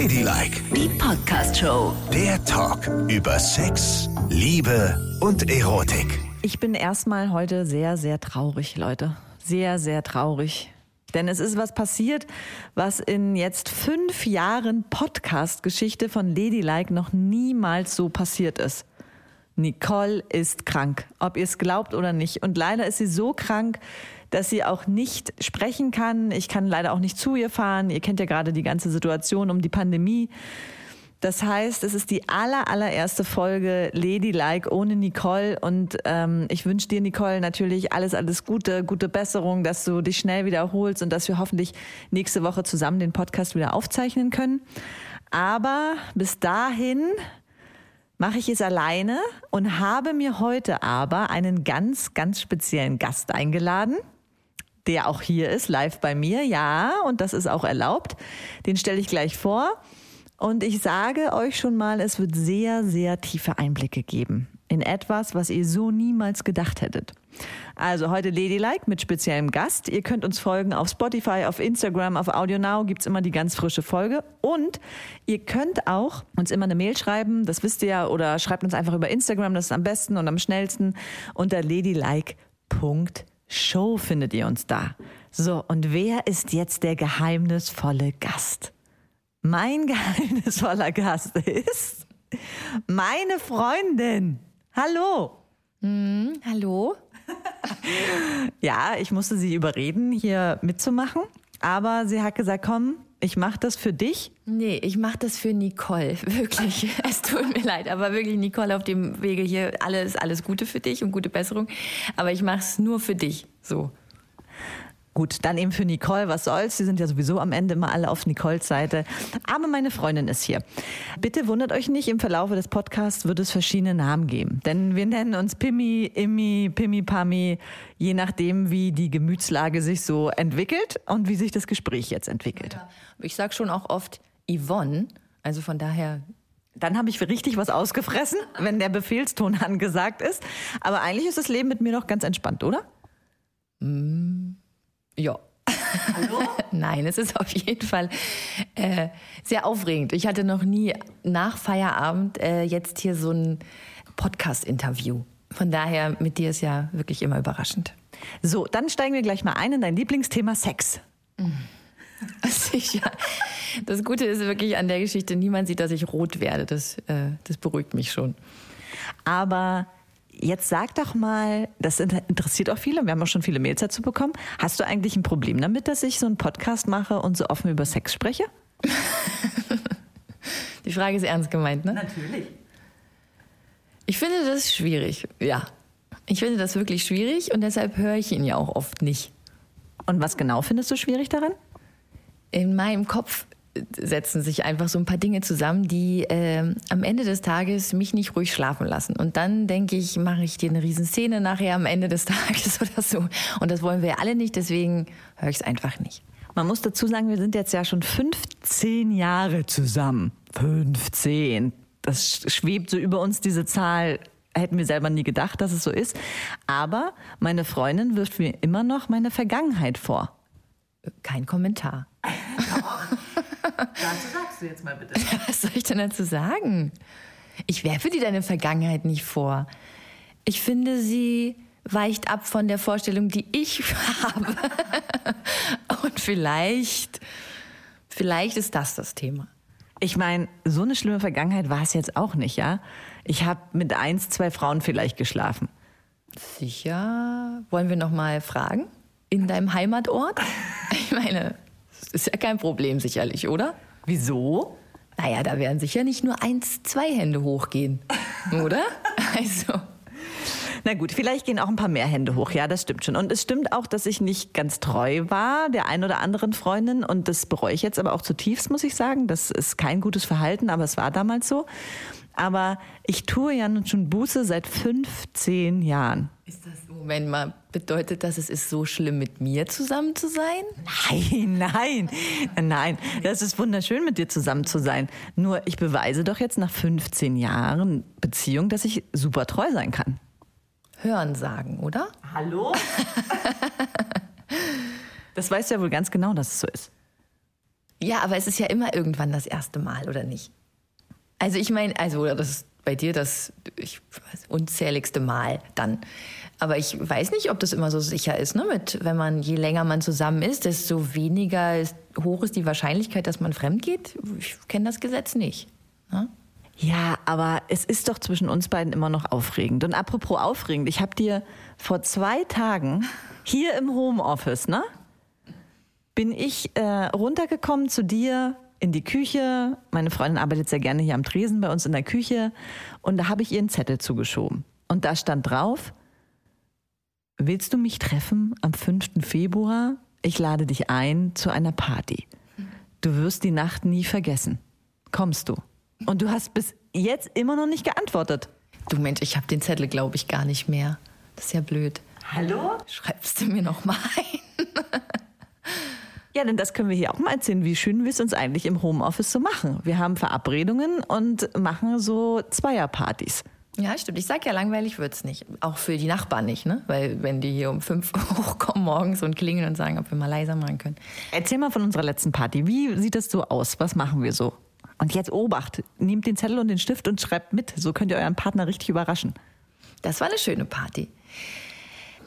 Ladylike, Die Podcast-Show. der Talk über Sex, Liebe und Erotik. Ich bin erstmal heute sehr, sehr traurig, Leute. Sehr, sehr traurig. Denn es ist was passiert, was in jetzt fünf Jahren Podcast-Geschichte von Ladylike noch niemals so passiert ist. Nicole ist krank, ob ihr es glaubt oder nicht. Und leider ist sie so krank, dass sie auch nicht sprechen kann. Ich kann leider auch nicht zu ihr fahren. Ihr kennt ja gerade die ganze Situation um die Pandemie. Das heißt, es ist die aller, allererste Folge Ladylike ohne Nicole. Und ähm, ich wünsche dir, Nicole, natürlich alles, alles Gute, gute Besserung, dass du dich schnell wiederholst und dass wir hoffentlich nächste Woche zusammen den Podcast wieder aufzeichnen können. Aber bis dahin mache ich es alleine und habe mir heute aber einen ganz, ganz speziellen Gast eingeladen, der auch hier ist, live bei mir, ja, und das ist auch erlaubt. Den stelle ich gleich vor. Und ich sage euch schon mal, es wird sehr, sehr tiefe Einblicke geben in etwas, was ihr so niemals gedacht hättet. Also heute Ladylike mit speziellem Gast. Ihr könnt uns folgen auf Spotify, auf Instagram, auf AudioNow gibt's immer die ganz frische Folge. Und ihr könnt auch uns immer eine Mail schreiben, das wisst ihr ja, oder schreibt uns einfach über Instagram, das ist am besten und am schnellsten. Unter ladylike.show findet ihr uns da. So, und wer ist jetzt der geheimnisvolle Gast? Mein geheimnisvoller Gast ist meine Freundin. Hallo. Hallo? Ja, ich musste sie überreden, hier mitzumachen. Aber sie hat gesagt, komm, ich mache das für dich. Nee, ich mache das für Nicole. Wirklich. Es tut mir leid, aber wirklich, Nicole, auf dem Wege hier, alles, alles Gute für dich und gute Besserung. Aber ich mache es nur für dich. So. Gut, dann eben für Nicole, was soll's? Sie sind ja sowieso am Ende immer alle auf Nicoles Seite. Aber meine Freundin ist hier. Bitte wundert euch nicht, im Verlaufe des Podcasts wird es verschiedene Namen geben. Denn wir nennen uns Pimmi, Immi, Pimmi, Pammi, je nachdem, wie die Gemütslage sich so entwickelt und wie sich das Gespräch jetzt entwickelt. Ich sag schon auch oft Yvonne. Also von daher, Dann habe ich richtig was ausgefressen, wenn der Befehlston angesagt ist. Aber eigentlich ist das Leben mit mir noch ganz entspannt, oder? Ja. Nein, es ist auf jeden Fall äh, sehr aufregend. Ich hatte noch nie nach Feierabend äh, jetzt hier so ein Podcast-Interview. Von daher, mit dir ist ja wirklich immer überraschend. So, dann steigen wir gleich mal ein in dein Lieblingsthema Sex. Sicher. Das Gute ist wirklich an der Geschichte, niemand sieht, dass ich rot werde. Das, äh, das beruhigt mich schon. Aber jetzt sag doch mal, das inter- interessiert auch viele, wir haben auch schon viele Mails dazu bekommen. Hast du eigentlich ein Problem damit, dass ich so einen Podcast mache und so offen über Sex spreche? Die Frage ist ernst gemeint, ne? Natürlich. Ich finde das schwierig, ja. Ich finde das wirklich schwierig und deshalb höre ich ihn ja auch oft nicht. Und was genau findest du schwierig daran? In meinem Kopf setzen sich einfach so ein paar Dinge zusammen, die ähm, am Ende des Tages mich nicht ruhig schlafen lassen. Und dann denke ich, mache ich dir eine Riesenszene nachher am Ende des Tages oder so. Und das wollen wir ja alle nicht, deswegen höre ich es einfach nicht. Man muss dazu sagen, wir sind jetzt ja schon 15 Jahre zusammen. 15. Das schwebt so über uns, diese Zahl. Hätten wir selber nie gedacht, dass es so ist. Aber meine Freundin wirft mir immer noch meine Vergangenheit vor. Kein Kommentar. Das sagst du jetzt mal bitte. Was soll ich denn dazu sagen? Ich werfe dir deine Vergangenheit nicht vor. Ich finde, sie weicht ab von der Vorstellung, die ich habe. Und vielleicht, vielleicht ist das das Thema. Ich meine, so eine schlimme Vergangenheit war es jetzt auch nicht, ja? Ich habe mit eins, zwei Frauen vielleicht geschlafen. Sicher. Wollen wir noch mal fragen? In deinem Heimatort? Ich meine, ist ja kein Problem sicherlich, oder? Wieso? Naja, da werden sicher nicht nur eins, zwei Hände hochgehen, oder? Also, Na gut, vielleicht gehen auch ein paar mehr Hände hoch, ja, das stimmt schon. Und es stimmt auch, dass ich nicht ganz treu war der ein oder anderen Freundin und das bereue ich jetzt aber auch zutiefst, muss ich sagen. Das ist kein gutes Verhalten, aber es war damals so. Aber ich tue ja nun schon Buße seit 15 Jahren. ist das, Moment mal, bedeutet das, es ist so schlimm, mit mir zusammen zu sein? Nein, nein, nein. Das ist wunderschön, mit dir zusammen zu sein. Nur ich beweise doch jetzt nach 15 Jahren Beziehung, dass ich super treu sein kann. Hören sagen, oder? Hallo? Das weißt du ja wohl ganz genau, dass es so ist. Ja, aber es ist ja immer irgendwann das erste Mal, oder nicht? Also ich meine, also das ist bei dir das ich unzähligste Mal dann. Aber ich weiß nicht, ob das immer so sicher ist, ne? Mit, wenn man, je länger man zusammen ist, desto weniger ist, hoch ist die Wahrscheinlichkeit, dass man fremd geht. Ich kenne das Gesetz nicht. Ne? Ja, aber es ist doch zwischen uns beiden immer noch aufregend. Und apropos aufregend, ich habe dir vor zwei Tagen hier im Homeoffice, ne? Bin ich äh, runtergekommen zu dir in die Küche. Meine Freundin arbeitet sehr gerne hier am Tresen bei uns in der Küche. Und da habe ich ihr einen Zettel zugeschoben. Und da stand drauf, willst du mich treffen am 5. Februar? Ich lade dich ein zu einer Party. Du wirst die Nacht nie vergessen. Kommst du? Und du hast bis jetzt immer noch nicht geantwortet. Du Mensch, ich habe den Zettel, glaube ich, gar nicht mehr. Das ist ja blöd. Hallo? Schreibst du mir noch mal ein? Ja, denn das können wir hier auch mal erzählen, wie schön wir es uns eigentlich im Homeoffice so machen. Wir haben Verabredungen und machen so Zweierpartys. Ja, stimmt. Ich sag ja, langweilig wird's nicht. Auch für die Nachbarn nicht, ne? Weil wenn die hier um fünf hochkommen morgens und klingeln und sagen, ob wir mal leiser machen können. Erzähl mal von unserer letzten Party. Wie sieht es so aus? Was machen wir so? Und jetzt Obacht, nehmt den Zettel und den Stift und schreibt mit. So könnt ihr euren Partner richtig überraschen. Das war eine schöne Party.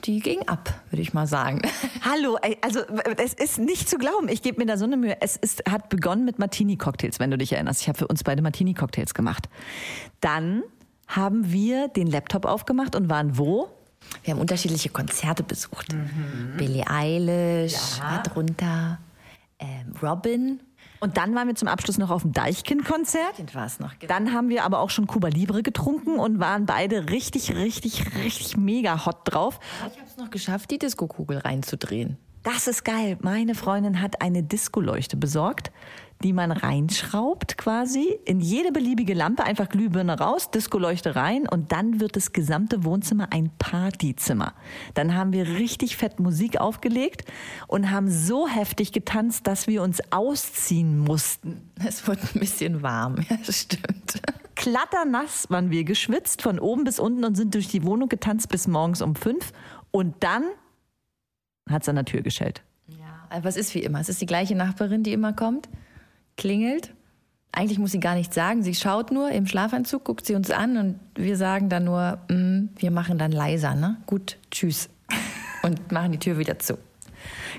Die ging ab, würde ich mal sagen. Hallo, also es ist nicht zu glauben. Ich gebe mir da so eine Mühe. Es ist, hat begonnen mit Martini-Cocktails, wenn du dich erinnerst. Ich habe für uns beide Martini-Cocktails gemacht. Dann haben wir den Laptop aufgemacht und waren wo? Wir haben unterschiedliche Konzerte besucht. Billie Eilish, Ja. darunter ähm, Robin. Und dann waren wir zum Abschluss noch auf dem Deichkind-Konzert. war es noch. Dann haben wir aber auch schon Cuba Libre getrunken und waren beide richtig, richtig, richtig mega hot drauf. Ich habe es noch geschafft, die Diskokugel reinzudrehen. Das ist geil. Meine Freundin hat eine Discoleuchte besorgt, die man reinschraubt quasi in jede beliebige Lampe, einfach Glühbirne raus, Discoleuchte rein und dann wird das gesamte Wohnzimmer ein Partyzimmer. Dann haben wir richtig fett Musik aufgelegt und haben so heftig getanzt, dass wir uns ausziehen mussten. Es wurde ein bisschen warm, ja, das stimmt. Klatternass waren wir geschwitzt von oben bis unten und sind durch die Wohnung getanzt bis morgens um fünf und dann hat es an der Tür geschellt. Aber es ist wie immer. Es ist die gleiche Nachbarin, die immer kommt, klingelt. Eigentlich muss sie gar nichts sagen. Sie schaut nur im Schlafanzug, guckt sie uns an und wir sagen dann nur, "Mm, wir machen dann leiser, ne? Gut, tschüss. Und machen die Tür wieder zu.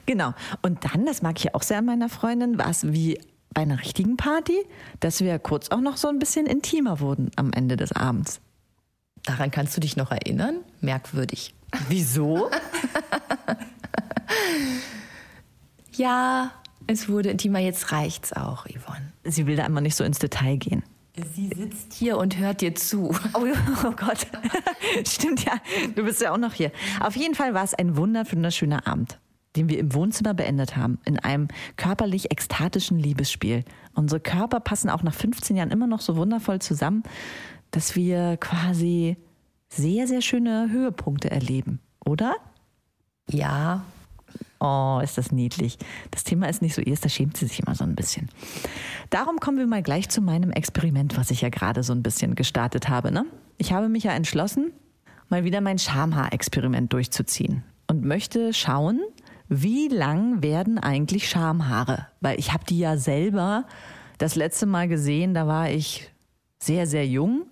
Genau. Und dann, das mag ich auch sehr an meiner Freundin, war es wie bei einer richtigen Party, dass wir kurz auch noch so ein bisschen intimer wurden am Ende des Abends. Daran kannst du dich noch erinnern? Merkwürdig. Wieso? Ja, es wurde intimer, jetzt reicht's auch, Yvonne. Sie will da immer nicht so ins Detail gehen. Sie sitzt hier und hört dir zu. Oh, oh Gott. Stimmt ja. Du bist ja auch noch hier. Auf jeden Fall war es ein wunderschöner Abend, den wir im Wohnzimmer beendet haben, in einem körperlich ekstatischen Liebesspiel. Unsere Körper passen auch nach 15 Jahren immer noch so wundervoll zusammen, dass wir quasi sehr, sehr schöne Höhepunkte erleben, oder? Ja, Oh, ist das niedlich. Das Thema ist nicht so erst, da schämt sie sich immer so ein bisschen. Darum kommen wir mal gleich zu meinem Experiment, was ich ja gerade so ein bisschen gestartet habe. Ne? Ich habe mich ja entschlossen, mal wieder mein Schamhaar-Experiment durchzuziehen und möchte schauen, wie lang werden eigentlich Schamhaare? Weil ich habe die ja selber das letzte Mal gesehen, da war ich sehr, sehr jung.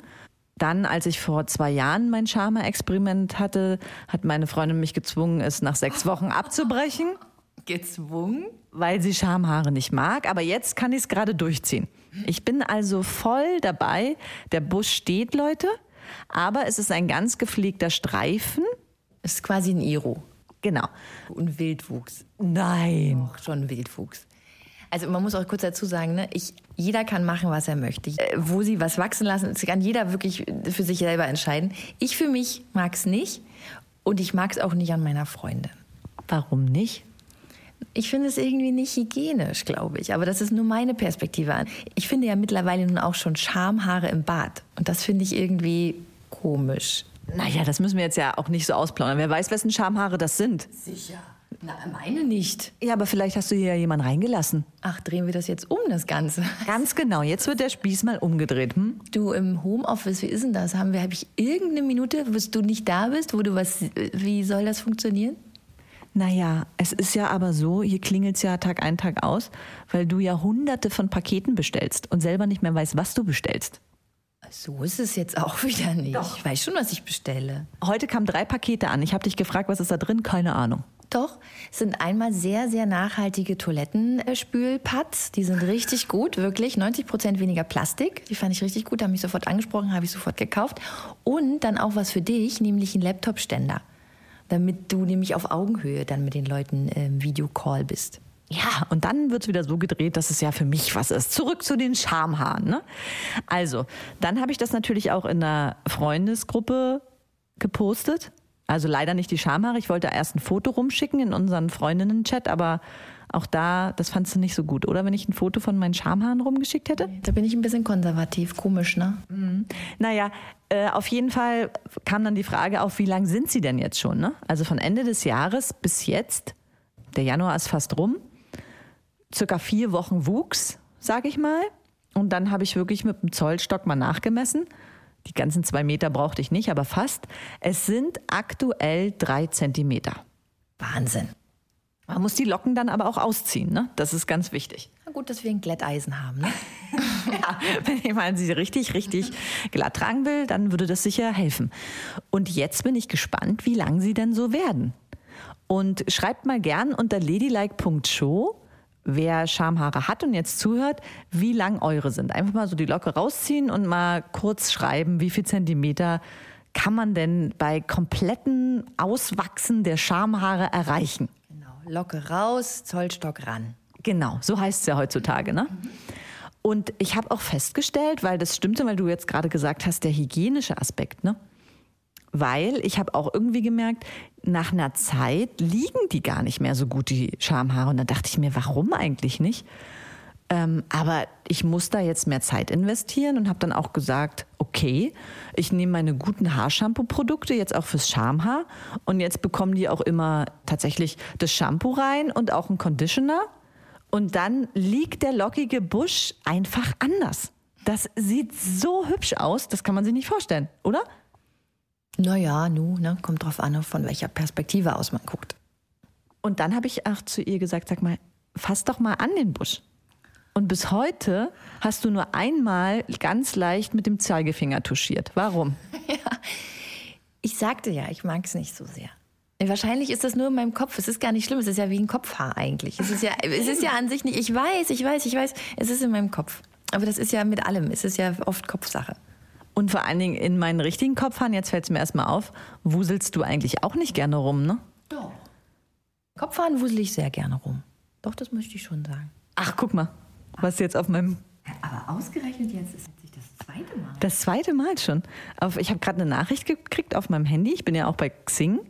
Dann, als ich vor zwei Jahren mein Schamhaar-Experiment hatte, hat meine Freundin mich gezwungen, es nach sechs Wochen abzubrechen, gezwungen. weil sie Schamhaare nicht mag. Aber jetzt kann ich es gerade durchziehen. Ich bin also voll dabei. Der Busch steht, Leute. Aber es ist ein ganz gepflegter Streifen. Ist quasi ein Iro. Genau. Und Wildwuchs. Nein. Auch schon Wildwuchs. Also man muss auch kurz dazu sagen, ne, ich, jeder kann machen, was er möchte. Äh, Wo sie was wachsen lassen, das kann jeder wirklich für sich selber entscheiden. Ich für mich mag es nicht und ich mag es auch nicht an meiner Freundin. Warum nicht? Ich finde es irgendwie nicht hygienisch, glaube ich. Aber das ist nur meine Perspektive an. Ich finde ja mittlerweile nun auch schon Schamhaare im Bad. Und das finde ich irgendwie komisch. Naja, das müssen wir jetzt ja auch nicht so ausplaudern. Wer weiß, wessen Schamhaare das sind. Sicher. Na, meine nicht. Ja, aber vielleicht hast du hier ja jemanden reingelassen. Ach, drehen wir das jetzt um, das Ganze? Ganz genau. Jetzt wird der Spieß mal umgedreht. Hm? Du im Homeoffice, wie ist denn das? Haben wir, habe ich irgendeine Minute, wo du nicht da bist, wo du was, wie soll das funktionieren? Naja, es ist ja aber so, hier klingelt es ja Tag ein, Tag aus, weil du ja hunderte von Paketen bestellst und selber nicht mehr weißt, was du bestellst. So ist es jetzt auch wieder nicht. Doch. Ich weiß schon, was ich bestelle. Heute kamen drei Pakete an. Ich habe dich gefragt, was ist da drin? Keine Ahnung. Doch, sind einmal sehr, sehr nachhaltige Toilettenspülpads. Die sind richtig gut, wirklich. 90 Prozent weniger Plastik. Die fand ich richtig gut, haben mich sofort angesprochen, habe ich sofort gekauft. Und dann auch was für dich, nämlich ein Laptop-Ständer. Damit du nämlich auf Augenhöhe dann mit den Leuten im Videocall bist. Ja, und dann wird es wieder so gedreht, dass es ja für mich was ist. Zurück zu den Schamhaaren. Ne? Also, dann habe ich das natürlich auch in der Freundesgruppe gepostet. Also leider nicht die Schamhaare. Ich wollte erst ein Foto rumschicken in unseren Freundinnen-Chat, aber auch da, das fandst du nicht so gut, oder? Wenn ich ein Foto von meinen Schamhaaren rumgeschickt hätte? Da bin ich ein bisschen konservativ, komisch, ne? Naja, äh, auf jeden Fall kam dann die Frage auf, wie lang sind sie denn jetzt schon? Ne? Also von Ende des Jahres bis jetzt, der Januar ist fast rum, circa vier Wochen Wuchs, sage ich mal. Und dann habe ich wirklich mit dem Zollstock mal nachgemessen. Die ganzen zwei Meter brauchte ich nicht, aber fast. Es sind aktuell drei Zentimeter. Wahnsinn. Man muss die Locken dann aber auch ausziehen, ne? Das ist ganz wichtig. Na gut, dass wir ein Glätteisen haben, ne? Ja, wenn ich mal sie richtig, richtig glatt tragen will, dann würde das sicher helfen. Und jetzt bin ich gespannt, wie lang sie denn so werden. Und schreibt mal gern unter ladylike.show, wer Schamhaare hat und jetzt zuhört, wie lang eure sind. Einfach mal so die Locke rausziehen und mal kurz schreiben, wie viel Zentimeter kann man denn bei kompletten Auswachsen der Schamhaare erreichen. Genau. Locke raus, Zollstock ran. Genau, so heißt es ja heutzutage, ne? Und ich habe auch festgestellt, weil das stimmte, weil du jetzt gerade gesagt hast, der hygienische Aspekt, ne? Weil ich habe auch irgendwie gemerkt, nach einer Zeit liegen die gar nicht mehr so gut, die Schamhaare. Und da dachte ich mir, warum eigentlich nicht? Ähm, aber ich muss da jetzt mehr Zeit investieren und habe dann auch gesagt, okay, ich nehme meine guten Haarshampoo-Produkte jetzt auch fürs Schamhaar und jetzt bekommen die auch immer tatsächlich das Shampoo rein und auch einen Conditioner und dann liegt der lockige Busch einfach anders. Das sieht so hübsch aus, das kann man sich nicht vorstellen, oder? Naja, nu, ne? Kommt drauf an, von welcher Perspektive aus man guckt. Und dann habe ich auch zu ihr gesagt, sag mal, fass doch mal an den Busch. Und bis heute hast du nur einmal ganz leicht mit dem Zeigefinger touchiert. Warum? Ich sagte ja, ich mag es nicht so sehr. Wahrscheinlich ist das nur in meinem Kopf. Es ist gar nicht schlimm. Es ist ja wie ein Kopfhaar eigentlich. Es ist ja, es ist ja an sich nicht. Ich weiß, ich weiß, ich weiß. Es ist in meinem Kopf. Aber das ist ja mit allem. Es ist ja oft Kopfsache. Und vor allen Dingen in meinen richtigen Kopfhaaren, jetzt fällt es mir erstmal auf, wuselst du eigentlich auch nicht gerne rum, ne? Doch. Kopfhaaren wusel ich sehr gerne rum. Doch, das möchte ich schon sagen. Ach, guck mal, was jetzt auf meinem Aber ausgerechnet jetzt ist das zweite Mal. Das zweite Mal schon. Auf, ich habe gerade eine Nachricht gekriegt auf meinem Handy. Ich bin ja auch bei Xing.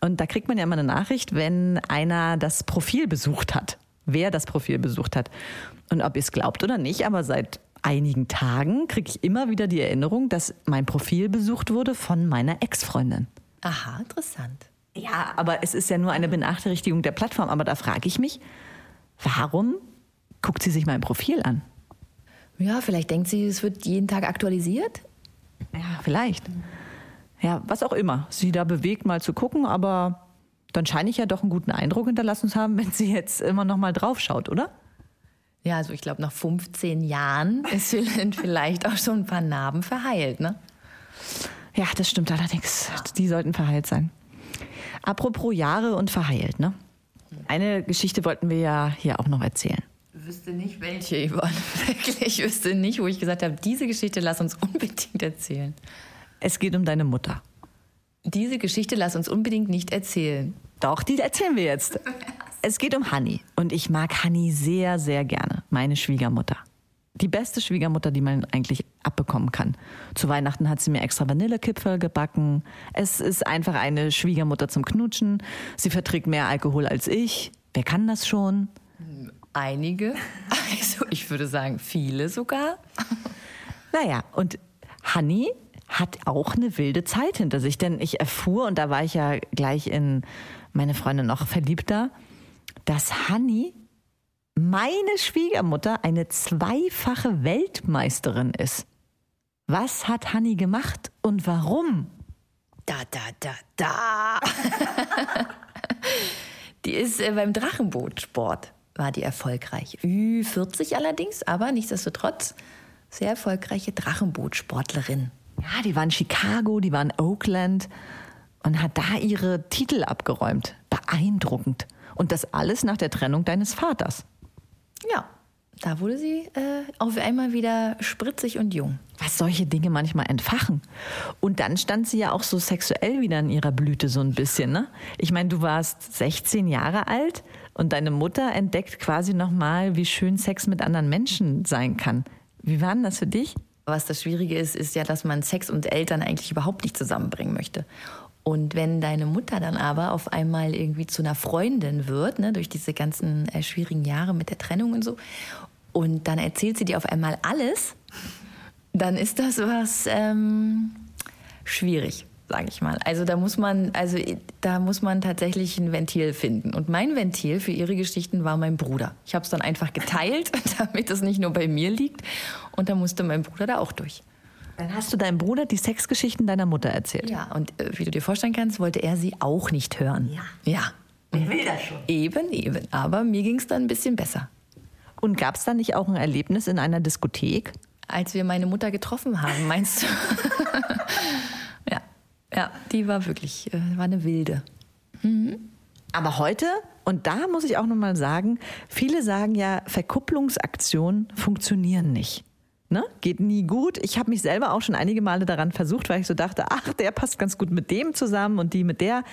Und da kriegt man ja immer eine Nachricht, wenn einer das Profil besucht hat. Wer das Profil besucht hat. Und ob ihr es glaubt oder nicht, aber seit einigen Tagen kriege ich immer wieder die Erinnerung, dass mein Profil besucht wurde von meiner Ex-Freundin. Aha, interessant. Ja, aber es ist ja nur eine Benachteiligung der Plattform. Aber da frage ich mich, warum guckt sie sich mein Profil an? Ja, vielleicht denkt sie, es wird jeden Tag aktualisiert. Ja, vielleicht. Ja, was auch immer sie da bewegt, mal zu gucken, aber dann scheine ich ja doch einen guten Eindruck hinterlassen zu haben, wenn sie jetzt immer noch mal drauf schaut, oder? Ja, also ich glaube, nach 15 Jahren ist vielleicht auch schon ein paar Narben verheilt, ne? Ja, das stimmt allerdings. Die sollten verheilt sein. Apropos Jahre und verheilt, ne? Eine Geschichte wollten wir ja hier auch noch erzählen. Ich wüsste nicht, welche, Yvonne. Wirklich, ich wüsste nicht, wo ich gesagt habe, diese Geschichte lass uns unbedingt erzählen. Es geht um deine Mutter. Diese Geschichte lass uns unbedingt nicht erzählen. Doch, die erzählen wir jetzt. Es geht um Hanni. Und ich mag Hanni sehr, sehr gerne. Meine Schwiegermutter. Die beste Schwiegermutter, die man eigentlich abbekommen kann. Zu Weihnachten hat sie mir extra Vanillekipferl gebacken. Es ist einfach eine Schwiegermutter zum Knutschen. Sie verträgt mehr Alkohol als ich. Wer kann das schon? Einige, also ich würde sagen viele sogar. Naja, und Hanni hat auch eine wilde Zeit hinter sich, denn ich erfuhr, und da war ich ja gleich in meine Freundin noch verliebter, dass Hanni meine Schwiegermutter eine zweifache Weltmeisterin ist. Was hat Hanni gemacht und warum? Da, da, da, da. Die ist äh, beim Drachenbootsport war die erfolgreich. Ü40 allerdings, aber nichtsdestotrotz sehr erfolgreiche Drachenbootsportlerin. Ja, die war in Chicago, die war in Oakland und hat da ihre Titel abgeräumt. Beeindruckend. Und das alles nach der Trennung deines Vaters. Ja, da wurde sie äh, auf einmal wieder spritzig und jung. Was solche Dinge manchmal entfachen. Und dann stand sie ja auch so sexuell wieder in ihrer Blüte so ein bisschen, ne? Ich meine, du warst 16 Jahre alt und deine Mutter entdeckt quasi nochmal, wie schön Sex mit anderen Menschen sein kann. Wie war denn das für dich? Was das Schwierige ist, ist ja, dass man Sex und Eltern eigentlich überhaupt nicht zusammenbringen möchte. Und wenn deine Mutter dann aber auf einmal irgendwie zu einer Freundin wird, ne, durch diese ganzen äh, schwierigen Jahre mit der Trennung und so, und dann erzählt sie dir auf einmal alles, dann ist das was ähm, schwierig, sage ich mal. Also da muss man, also da muss man tatsächlich ein Ventil finden. Und mein Ventil für ihre Geschichten war mein Bruder. Ich habe es dann einfach geteilt, damit es nicht nur bei mir liegt. Und da musste mein Bruder da auch durch. Dann hast du deinem Bruder die Sexgeschichten deiner Mutter erzählt. Ja, und äh, wie du dir vorstellen kannst, wollte er sie auch nicht hören. Ja. Ja. Wer will das schon? Eben, eben. Aber mir ging es dann ein bisschen besser. Und gab es da nicht auch ein Erlebnis in einer Diskothek? Als wir meine Mutter getroffen haben, meinst du? ja, ja, die war wirklich, äh, war eine wilde. Aber heute, und da muss ich auch nochmal sagen, viele sagen ja, Verkupplungsaktionen funktionieren nicht. Ne? Geht nie gut. Ich habe mich selber auch schon einige Male daran versucht, weil ich so dachte, ach, der passt ganz gut mit dem zusammen und die mit der.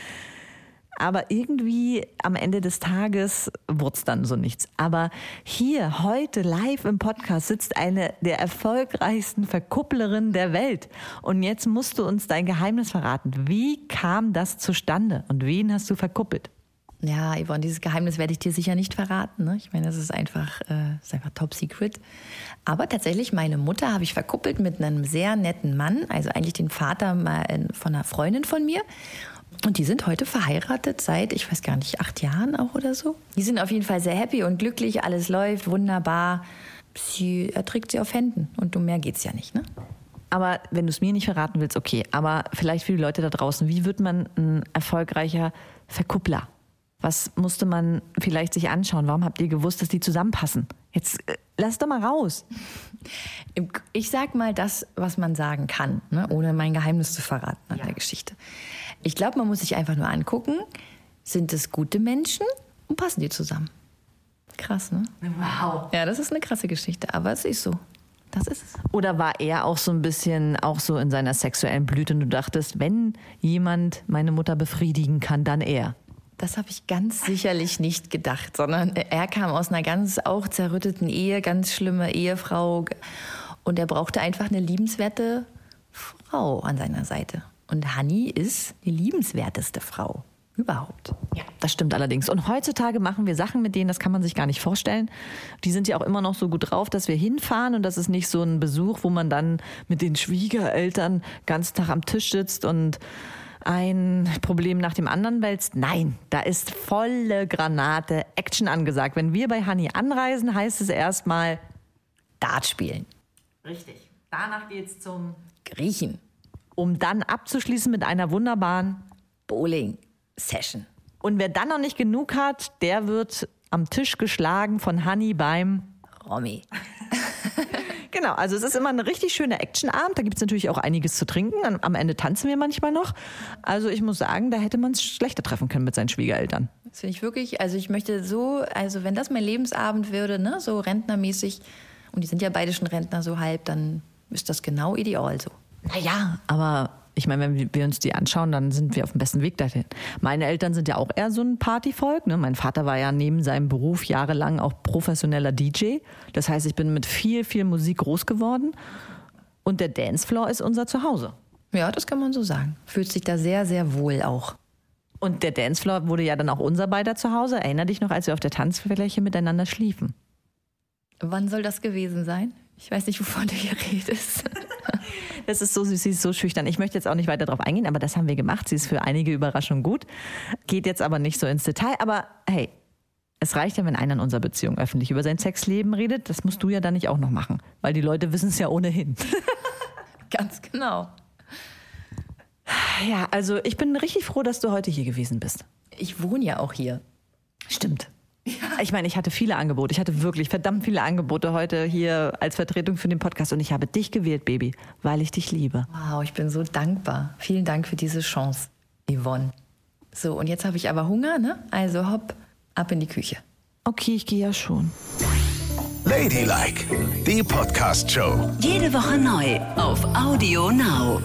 Aber irgendwie am Ende des Tages wurde es dann so nichts. Aber hier, heute, live im Podcast sitzt eine der erfolgreichsten Verkupplerinnen der Welt. Und jetzt musst du uns dein Geheimnis verraten. Wie kam das zustande und wen hast du verkuppelt? Ja, Yvonne, dieses Geheimnis werde ich dir sicher nicht verraten. Ne? Ich meine, das ist einfach, äh, ist einfach top secret. Aber tatsächlich, meine Mutter habe ich verkuppelt mit einem sehr netten Mann, also eigentlich den Vater äh, von einer Freundin von mir. Und die sind heute verheiratet seit, ich weiß gar nicht, acht Jahren auch oder so. Die sind auf jeden Fall sehr happy und glücklich, alles läuft wunderbar. Sie erträgt sie auf Händen und um mehr geht's ja nicht, ne? Aber wenn du es mir nicht verraten willst, okay. Aber vielleicht für die Leute da draußen, wie wird man ein erfolgreicher Verkuppler? Was musste man vielleicht sich anschauen? Warum habt ihr gewusst, dass die zusammenpassen? Jetzt äh, lass doch mal raus. Ich sag mal das, was man sagen kann, ne? ohne mein Geheimnis zu verraten an Ja. der Geschichte. Ich glaube, man muss sich einfach nur angucken, sind es gute Menschen und passen die zusammen? Krass, ne? Wow. Ja, das ist eine krasse Geschichte, aber es ist so. Das ist es. Oder war er auch so ein bisschen auch so in seiner sexuellen Blüte und du dachtest, wenn jemand meine Mutter befriedigen kann, dann er? Das habe ich ganz sicherlich nicht gedacht, sondern er kam aus einer ganz auch zerrütteten Ehe, ganz schlimme Ehefrau und er brauchte einfach eine liebenswerte Frau an seiner Seite. Und Hanni ist die liebenswerteste Frau überhaupt. Ja, das stimmt allerdings. Und heutzutage machen wir Sachen mit denen, das kann man sich gar nicht vorstellen. Die sind ja auch immer noch so gut drauf, dass wir hinfahren und das ist nicht so ein Besuch, wo man dann mit den Schwiegereltern ganz Tag am Tisch sitzt und ein Problem nach dem anderen wälzt. Nein, da ist volle Granate Action angesagt. Wenn wir bei Hanni anreisen, heißt es erstmal Dart spielen, richtig. Danach geht's zum Griechen, um dann abzuschließen mit einer wunderbaren Bowling, Session. und wer dann noch nicht genug hat, der wird am Tisch geschlagen von Hanni beim Romy. Genau, also es ist immer ein richtig schöner Actionabend. Da gibt es natürlich auch einiges zu trinken. Am- Ende tanzen wir manchmal noch. Also ich muss sagen, da hätte man es schlechter treffen können mit seinen Schwiegereltern. Das finde ich wirklich, also ich möchte so, also wenn das mein Lebensabend würde, ne, so rentnermäßig, und die sind ja beide schon Rentner so halb, dann ist das genau ideal so. Naja, aber ich meine, wenn wir- uns die anschauen, dann sind wir auf dem besten Weg dahin. Meine Eltern sind ja auch eher so ein Partyvolk. Ne? Mein Vater war ja neben seinem Beruf jahrelang auch professioneller DJ. Das heißt, ich bin mit viel, viel Musik groß geworden. Und der Dancefloor ist unser Zuhause. Ja, das kann man so sagen. Fühlt sich da sehr, sehr wohl auch. Und der Dancefloor wurde ja dann auch unser beider Zuhause. Erinner dich noch, als wir auf der Tanzfläche miteinander schliefen? Wann soll das gewesen sein? Ich weiß nicht, wovon du hier redest. Das ist so süß, sie ist so schüchtern. Ich möchte jetzt auch nicht weiter darauf eingehen, aber das haben wir gemacht. Sie ist für einige Überraschungen gut. Geht jetzt aber nicht so ins Detail. Aber hey, es reicht ja, wenn einer in unserer Beziehung öffentlich über sein Sexleben redet. Das musst du ja dann nicht auch noch machen, weil die Leute wissen es ja ohnehin. Ganz genau. Ja, also ich bin richtig froh, dass du heute hier gewesen bist. Ich wohne ja auch hier. Stimmt. Ich meine, ich hatte viele Angebote. Ich hatte wirklich verdammt viele Angebote heute hier als Vertretung für den Podcast. Und ich habe dich gewählt, Baby, weil ich dich liebe. Wow, ich bin so dankbar. Vielen Dank für diese Chance, Yvonne. So, und jetzt habe ich aber Hunger, ne? Also hopp, ab in die Küche. Okay, ich gehe ja schon. Ladylike, die Podcast-Show. Jede Woche neu auf Audio Now.